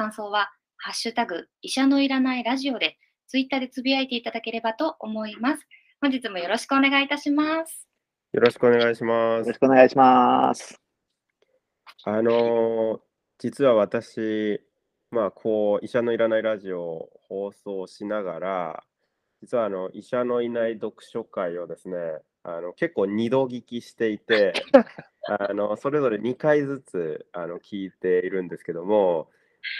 感想はハッシュタグ医者のいらないラジオでツイッターでつぶやいていただければと思います。本日もよろしくお願いいたします。よろしくお願いします。よろしくお願いします。あのー実は私まあこう医者のいらないラジオを放送しながら実はあの医者のいない読書会をですねあの結構二度聞きしていて あのそれぞれ2回ずつあの聞いているんですけども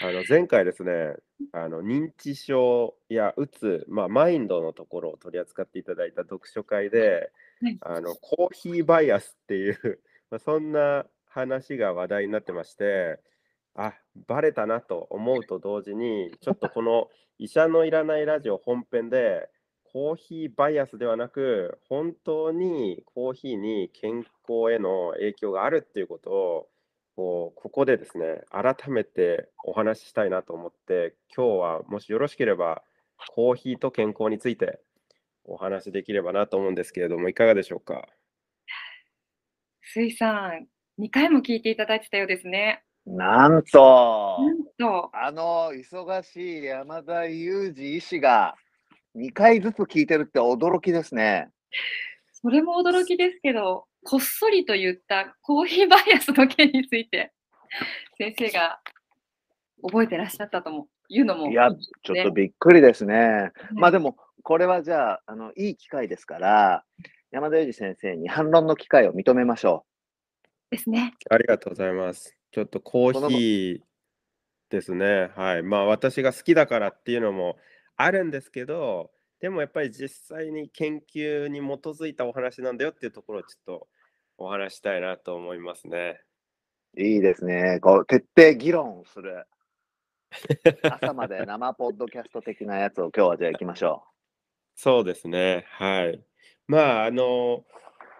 あの前回ですねあの認知症やうつ、まあ、マインドのところを取り扱っていただいた読書会ではい。あのコーヒーバイアスっていう、まあ、そんな話が話題になってましてあバレたなと思うと同時にちょっとこの医者のいらないラジオ本編でコーヒーバイアスではなく本当にコーヒーに健康への影響があるっていうことをこうここでですね改めてお話ししたいなと思って今日はもしよろしければコーヒーと健康についてお話しできればなと思うんですけれどもいかがでしょうか？水さん、2回も聞いていただいてたようですね。なんと、なんと、あの忙しい山田裕二医師が2回ずつ聞いてるって驚きですね。それも驚きですけど、こっそりと言ったコーヒーバイアスの件について、先生が覚えてらっしゃったともいうのもいや、いちょっとびっくりですね。ねまあでも、これはじゃあ、あのいい機会ですから、山田裕二先生に反論の機会を認めましょですね。ありがとうございます。ちょっとコーヒーですね。はい。まあ私が好きだからっていうのもあるんですけど、でもやっぱり実際に研究に基づいたお話なんだよっていうところをちょっとお話したいなと思いますね。う。いいですね。こう徹底議論する。朝まで生ポッドキャスト的なやつを今日はじゃあ行きましょ そうですね。はい。まあ、あの、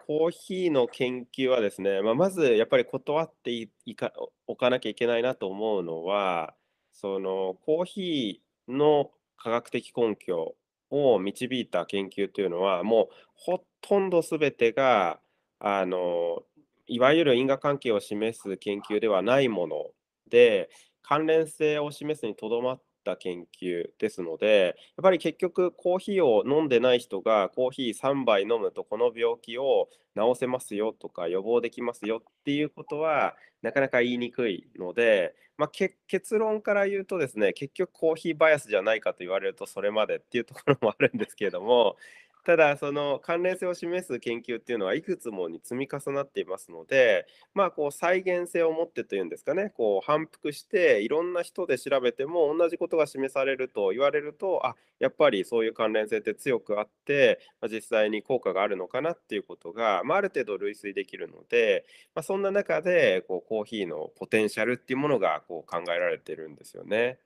コーヒーの研究はですね、まあ、まずやっぱり断っていいかおかなきゃいけないなと思うのは、そのコーヒーの科学的根拠を導いた研究というのは、もうほとんど全てが、あの、いわゆる因果関係を示す研究ではないもので、関連性を示すにとどまった研究ですので、やっぱり結局コーヒーを飲んでない人がコーヒー3杯飲むとこの病気を治せますよとか予防できますよっていうことはなかなか言いにくいので、まあ、結論から言うとですね結局コーヒーバイアスじゃないかと言われるとそれまでっていうところもあるんですけれどもただその関連性を示す研究っていうのはいくつもに積み重なっていますのでまあこう再現性を持ってというんですかねこう反復していろんな人で調べても同じことが示されると言われるとあやっぱりそういう関連性って強くあって、まあ、実際に効果があるのかなっていうことが、まあ、ある程度類推できるので、まあ、そんな中でこうコーヒーのポテンシャルっていうものがこう考えられてるんですよね。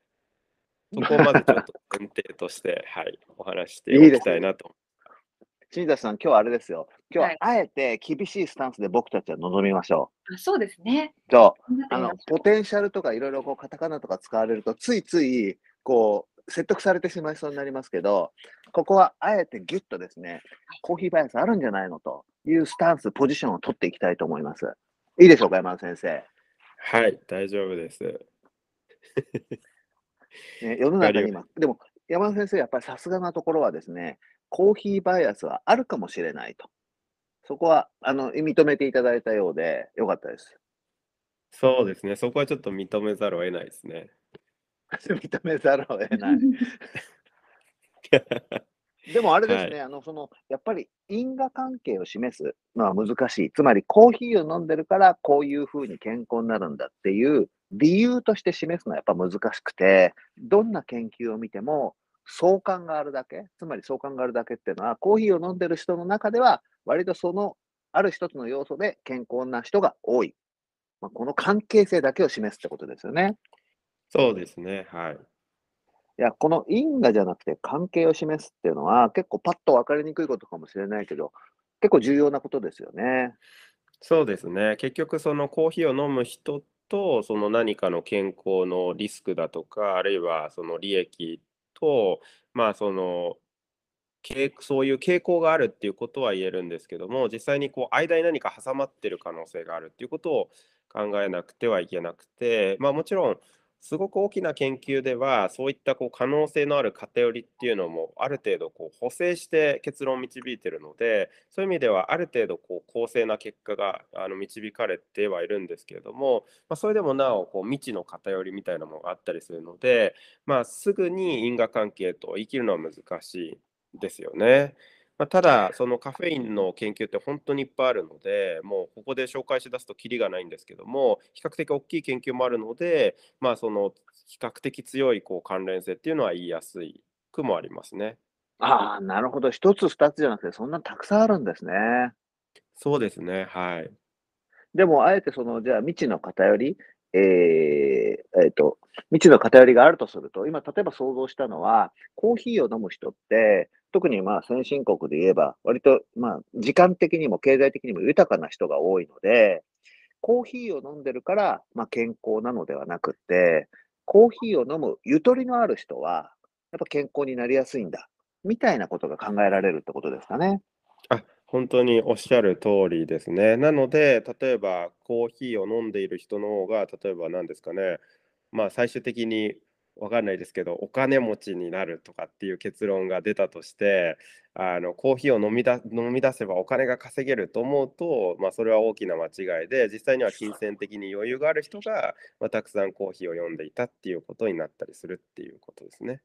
そこをまずちょっと前提として、はい、お話しておきたいなと。う。新田さん、今日はあれですよ。今日ははいあえて厳しいスタンスで僕たちは臨みましょあそうですね。う。そう。あのポテンシャルとかいろいろこうカタカナとか使われるとついついこう説得されてしまいそうになりますけどここはあえてギュッとですねコーヒーバイアスあるんじゃないのというスタンスポジションを取っていきたいと思いますいいでしょうか山田先生、はい、大丈夫です。ね、世の中に今でも山田先生やっぱりさすがなところはですねコーヒーバイアスはあるかもしれないと。そこはあの認めていただいたようでよかったです。そうですね、そこはちょっと認めざるを得ないですね。認めざるを得ない でもあれですね、あのそのやっぱり因果関係を示すのは難しい。つまりコーヒーを飲んでるからこういうふうに健康になるんだっていう理由として示すのはやっぱ難しくて、どんな研究を見ても相関があるだけ、つまり相関があるだけっていうのは、コーヒーを飲んでる人の中では、割とそのある一つの要素で健康な人が多い。まあ、この関係性だけを示すってことですよね。そうですね、はい。いや、この因果じゃなくて関係を示すっていうのは、結構パッと分かりにくいことかもしれないけど、結構重要なことですよね。そうですね。結局そのコーヒーを飲む人と、その何かの健康のリスクだとか、あるいはその利益と、まあその、そういう傾向があるっていうことは言えるんですけども、実際にこう間に何か挟まってる可能性があるっていうことを考えなくてはいけなくて、まあもちろんすごく大きな研究では、そういったこう可能性のある偏りっていうのも、ある程度こう補正して結論を導いているので、そういう意味ではある程度こう公正な結果があの導かれてはいるんですけれども、まあ、それでもなおこう未知の偏りみたいなものがあったりするので、まあ、すぐに因果関係と言い切るのは難しいですよね。まあ、ただ、そのカフェインの研究って本当にいっぱいあるので、もうここで紹介しだすときりがないんですけども、比較的大きい研究もあるので、まあ、その比較的強いこう関連性っていうのは言いやすいくもありますね。ああ、なるほど。一つ二つじゃなくて、そんなたくさんあるんですね。そうですね、はい。でも、あえてその、じゃあ未知の偏り、えーえっと、未知の偏りがあるとすると、今、例えば想像したのは、コーヒーを飲む人って、特にまあ先進国で言えば、割とまあ時間的にも経済的にも豊かな人が多いので、コーヒーを飲んでるからまあ健康なのではなくて、コーヒーを飲むゆとりのある人は、やっぱ健康になりやすいんだ、みたいなことが考えられるってことですかね。あ、本当におっしゃる通りですね。なので、例えばコーヒーを飲んでいる人の方が、例えば何ですかね、まあ、最終的にわかんないですけど、お金持ちになるとかっていう結論が出たとして、あのコーヒーを飲みだ飲み出せばお金が稼げると思うと、まあ、それは大きな間違いで、実際には金銭的に余裕がある人が、まあ、たくさんコーヒーを飲んでいたっていうことになったりするっていうことですね。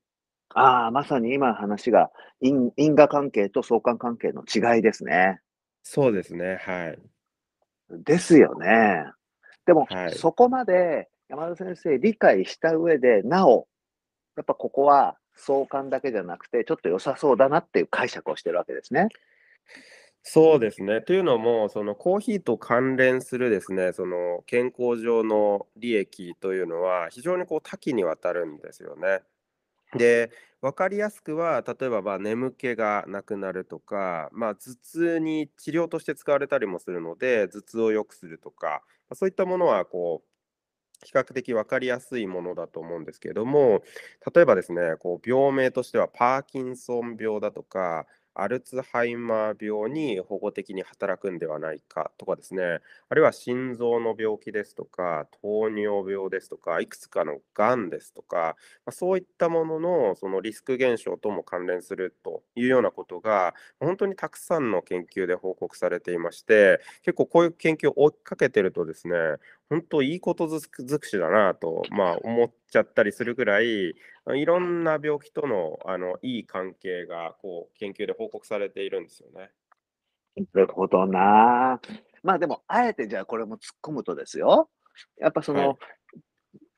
ああ、まさに今話が因因果関係と相関関係の違いですね。そうですね、はい。ですよね。でも、はい。そこまで山田先生理解した上で、なお、やっぱここは相関だけじゃなくて、ちょっと良さそうだなっていう解釈をしてるわけですね。そうですね。というのも、そのコーヒーと関連するですね、その健康上の利益というのは、非常にこう多岐にわたるんですよね。で、分かりやすくは、例えばまあ眠気がなくなるとか、まあ、頭痛に治療として使われたりもするので、頭痛を良くするとか、そういったものはこう比較的分かりやすいものだと思うんですけれども、例えばですね、こう病名としてはパーキンソン病だとか、アルツハイマー病に保護的に働くんではないかとかですね、あるいは心臓の病気ですとか、糖尿病ですとか、いくつかのがんですとか、まあ、そういったもののそのリスク減少とも関連するというようなことが、本当にたくさんの研究で報告されていまして、結構こういう研究を追いかけてるとですね、本当いいことずく尽くしだなと、まあ、思っちゃったりするぐらい、いろんな病気とのあのいい関係がこう研究で報告されているんですよね。なるほどな。まあでも、あえてじゃあこれも突っ込むとですよ。やっぱそはい。の、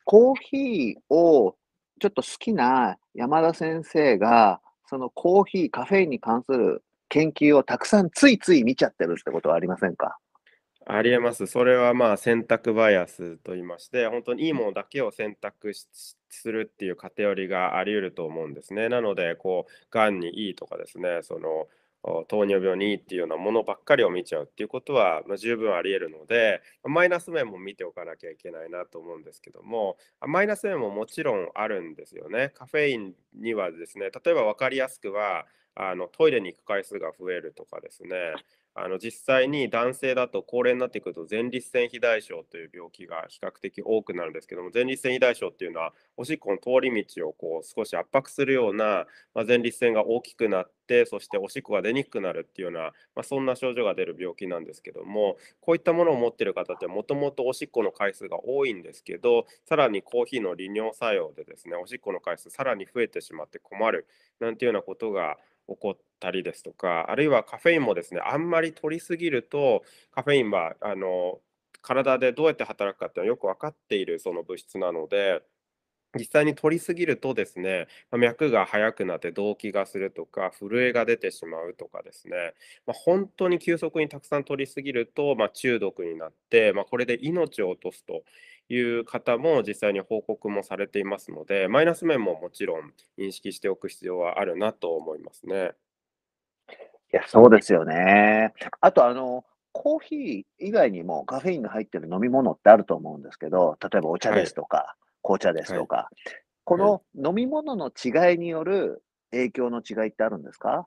コーヒーをちょっと好きな山田先生が、そのコーヒー、カフェインに関する研究をたくさんついつい見ちゃってるってことはありませんか？ありえます。それはまあ選択バイアスと言いまして、本当にいいものだけを選択するっていう偏りがあり得ると思うんですね。なので、こう、がんにいいとかですね、その、糖尿病にいいっていうようなものばっかりを見ちゃうっていうことは、まあ、十分あり得るので、マイナス面も見ておかなきゃいけないなと思うんですけども、マイナス面ももちろんあるんですよね。カフェインにはですね、例えば分かりやすくは、あのトイレに行く回数が増えるとかですね、あの実際に男性だと高齢になってくると前立腺肥大症という病気が比較的多くなるんですけども前立腺肥大症っていうのはおしっこの通り道をこう少し圧迫するような、まあ、前立腺が大きくなってそしておしっこが出にくくなるっていうような、まあ、そんな症状が出る病気なんですけどもこういったものを持ってる方ってもともとおしっこの回数が多いんですけどさらにコーヒーの利尿作用でですねおしっこの回数さらに増えてしまって困るなんていうようなことが起こったりですとか、あるいはカフェインもですね、あんまり摂りすぎると、カフェインはあの体でどうやって働くかっていうのはよく分かっているその物質なので、実際に取りすぎるとですね、脈が速くなって動悸がするとか、震えが出てしまうとかですね、ま、ほんとに急速にたくさん取りすぎると、まあ、中毒になって、まあ、これで命を落とすという方も実際に報告もされていますので、マイナス面ももちろん認識しておく必要はあるなと思いますね。いや、そうですよね。あとあの、コーヒー以外にもカフェインが入ってる飲み物ってあると思うんですけど、例えばお茶ではい。すとか、紅茶ですはい。とか、こはい。の飲み物の違いによる影響の違いってあるんですか？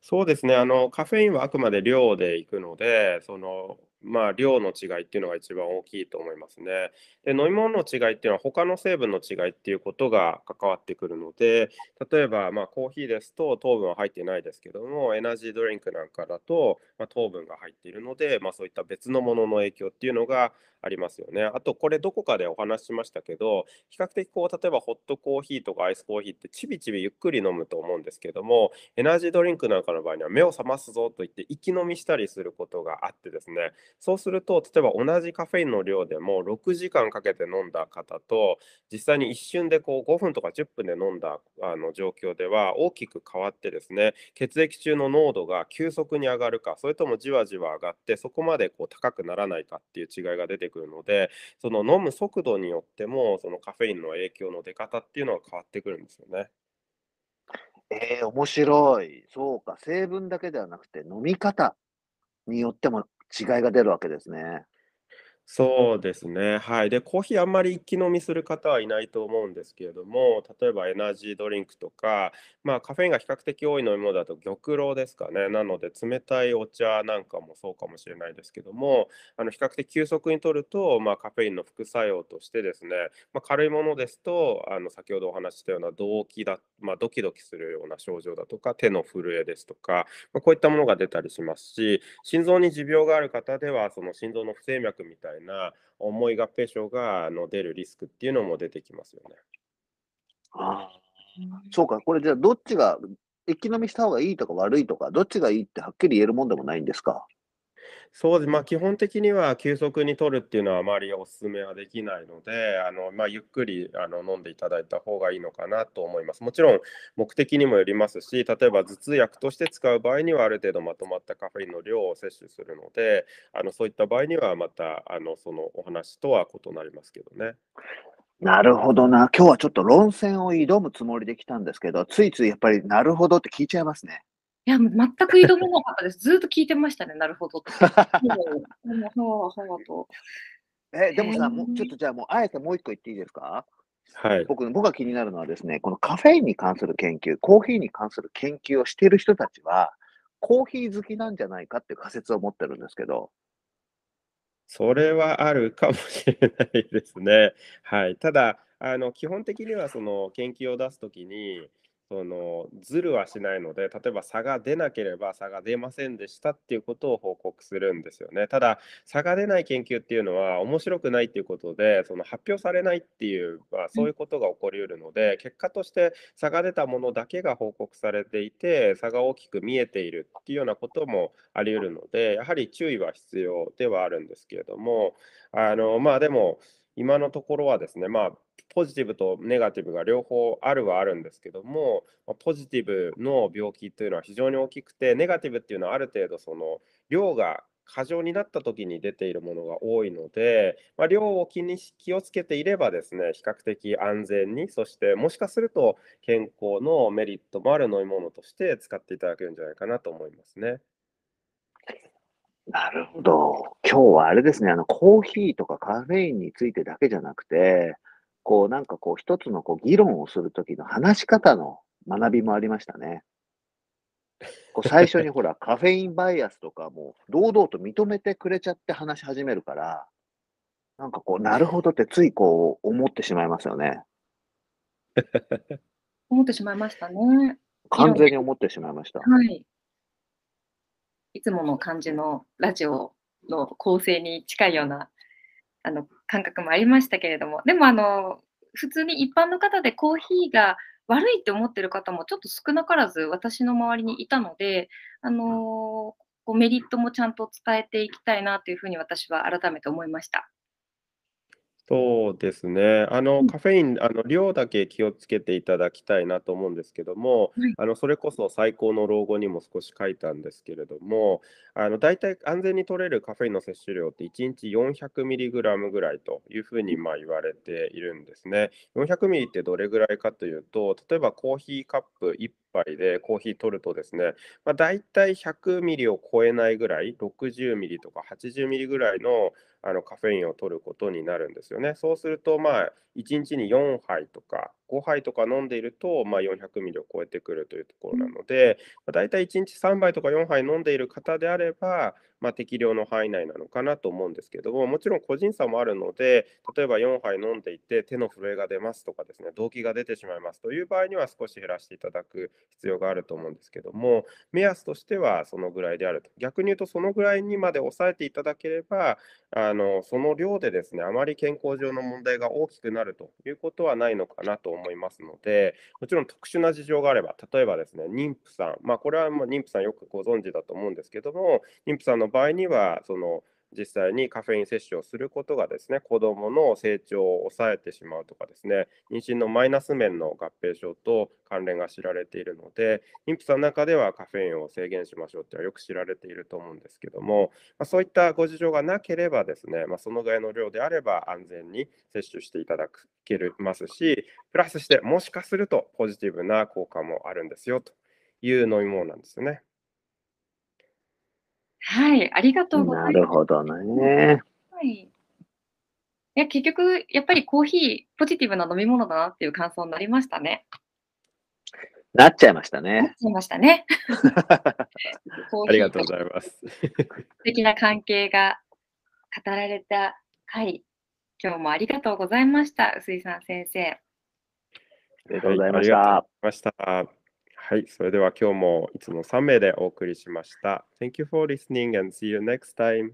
そうですね、あの、カフェインはあくまで量でいくので、その、まあ、量の違いっていうのが一番大きいと思いますね。で、飲み物の違いっていうのは他の成分の違いっていうことが関わってくるので、例えば、まあ、コーヒーですと糖分は入ってないですけども、エナジードリンクなんかだと、ま、糖分が入っているので、まあ、そういった別のものの影響っていうのがありますよね。あとこれどこかでお話ししましたけど、比較的こう例えばホットコーヒーとかアイスコーヒーってちびちびゆっくり飲むと思うんですけども、エナジードリンクなんかの場合には目を覚ますぞと言って一気飲みしたりすることがあってですね、そうすると例えば同じカフェインの量でも6時間かけて飲んだ方と、実際に一瞬でこう5分とか10分で飲んだあの状況では大きく変わってですね、血液中の濃度が急速に上がるか、それともじわじわ上がってそこまでこう高くならないかっていう違いが出てくるので、その飲む速度によっても、そのカフェインの影響の出方っていうのは変わってくるんですよね。ええ、面白い。そうか、成分だけではなくて飲み方によっても違いが出るわけですね。そうですね、はい。で、コーヒーあんまり一気飲みする方はいないと思うんですけれども、例えばエナジードリンクとか、まあ、カフェインが比較的多い飲み物だと玉露ですかね。なので、冷たいお茶なんかもそうかもしれないですけども、あの、比較的急速に摂ると、まあ、カフェインの副作用としてですね、まあ、軽いものですと、あの、先ほどお話ししたような動悸だまあ、ドキドキするような症状だとか、手の震えですとか、まあ、こういったものが出たりしますし、心臓に持病がある方では、その心臓の不整脈みたいなな重い合併症がの出るリスクっていうのも出てきますよね。ああ、そうか、これじゃあどっちが一気飲みした方がいいとか悪いとか、どっちがいいってはっきり言えるもんでもないんですか？そうです、まあ、基本的には急速に摂るっていうのはあまりお勧めはできないので、あの、まあ、ゆっくりあの飲んでいただいた方がいいのかなと思います。もちろん目的にもよりますし、例えば頭痛薬として使う場合にはある程度まとまったカフェインの量を摂取するので、あの、そういった場合にはまたあの、そのお話とは異なりますけどね。なるほどな。今日はちょっと論戦を挑むつもりで来たんですけど、ついついやっぱりなるほどって聞いちゃいますね。いや、全く挑めなかったです。ずっと聞いてましたね、なるほどって。もう。え、で。もさ、もうちょっとじゃあもうあえてもう一個言っていいですか？はい。僕僕が気になるのはですね、このカフェインに関する研究、コーヒーに関する研究をしている人たちは、コーヒー好きなんじゃないかっていう仮説を持ってるんですけど。それはあるかもしれないですね。はい。ただ、あの、基本的にはその研究を出すときに、その、ズルはしないので、例えば差が出なければ差が出ませんでしたっていうことを報告するんですよね。ただ、差が出ない研究っていうのは面白くないっていうことで、その発表されないっていう、まあ、うん。そういうことが起こり得るので、結果として差が出たものだけが報告されていて、差が大きく見えているっていうようなこともあり得るので、やはり注意は必要ではあるんですけれども、あの、まあ、でも、今のところはですね、まあ、ポジティブとネガティブが両方あるはあるんですけども、ま、ポジティブの病気というのは非常に大きくて、ネガティブっていうのはある程度その量が過剰になった時に出ているものが多いので、ま、量を気にし気をつけていればですね、比較的安全に、そしてもしかすると健康のメリットもある飲み物として使っていただけるんじゃないかなと思いますね。なるほど。今日はあれですね、あの、コーヒーとかカフェインについてだけじゃなくて、こうなんかこう一つのこう議論をする時の話し方の学びもありましたね。こう最初にほら、カフェインバイアスとかも堂々と認めてくれちゃって話し始めるから、なんかこう、なるほどってついこう思ってしまいますよね。思ってしまいましたね。完全に思ってしまいました。はい。いつもの感じのラジオの構成に近いような、あの、感覚もありましたけれども、でもあの、普通に一般の方でコーヒーが悪いって思ってる方もちょっと少なからず私の周りにいたので、あの、こうメリットもちゃんと伝えていきたいなという風に私は改めて思いました。そうですね。あの、うん。カフェイン、あの、量だけ気をつけていただきたいなと思うんですけども、はい。あの、それこそ最高の老後にも少し書いたんですけれども、あの、大体安全に取れるカフェインの摂取量って1日400ミリグラムぐらいというふうに、まあ、言われているんですね。400ミリってどれぐらいかというと、例えばコーヒーカップ1杯でコーヒー取るとですね、まあ、大体100ミリを超えないぐらい、60ミリとか80ミリぐらいのあのカフェインを取ることになるんですよね。そうすると、まあ、1日に4杯とか5杯とか飲んでいると、まあ、400ミリを超えてくるというところなので、まあ、大体1日3杯とか4杯飲んでいる方であれば、まあ、適量の範囲内なのかなと思うんですけども、もちろん個人差もあるので、例えば4杯飲んでいて手の震えが出ますとかですね、動悸が出てしまいますという場合には少し減らしていただく必要があると思うんですけども、目安としてはそのぐらいであると。逆に言うと、そのぐらいにまで抑えていただければ、あのその量でですね、あまり健康上の問題が大きくなるということはないのかなと思いますので、もちろん特殊な事情があれば、例えばですね、妊婦さん、まあ、これはま妊婦さんよくご存知だと思うんですけども、妊婦さんの場合には、その実際にカフェイン摂取をすることがですね、子どもの成長を抑えてしまうとかですね、妊娠のマイナス面の合併症と関連が知られているので、妊婦さんの中ではカフェインを制限しましょうっていうのはよく知られていると思うんですけども、まあ、そういったご事情がなければですね、まあ、そのぐらいの量であれば安全に摂取していただけますし、プラスしてもしかするとポジティブな効果もあるんですよという飲み物なんですよね。はい、ありがとうございます。なるほどね。はい。いや、結局、やっぱりコーヒー、ポジティブな飲み物だなっていう感想になりましたね。なっちゃいましたなっね。ちゃいましたね。ありがとうございます。素敵な関係が語られた回、今日もありがとうございました、臼井さん先生。ありがとうございまはい、したありがとうござい。ました。はい、それでは今日もいつも3名でお送りしました。Thank you for listening and see you next time.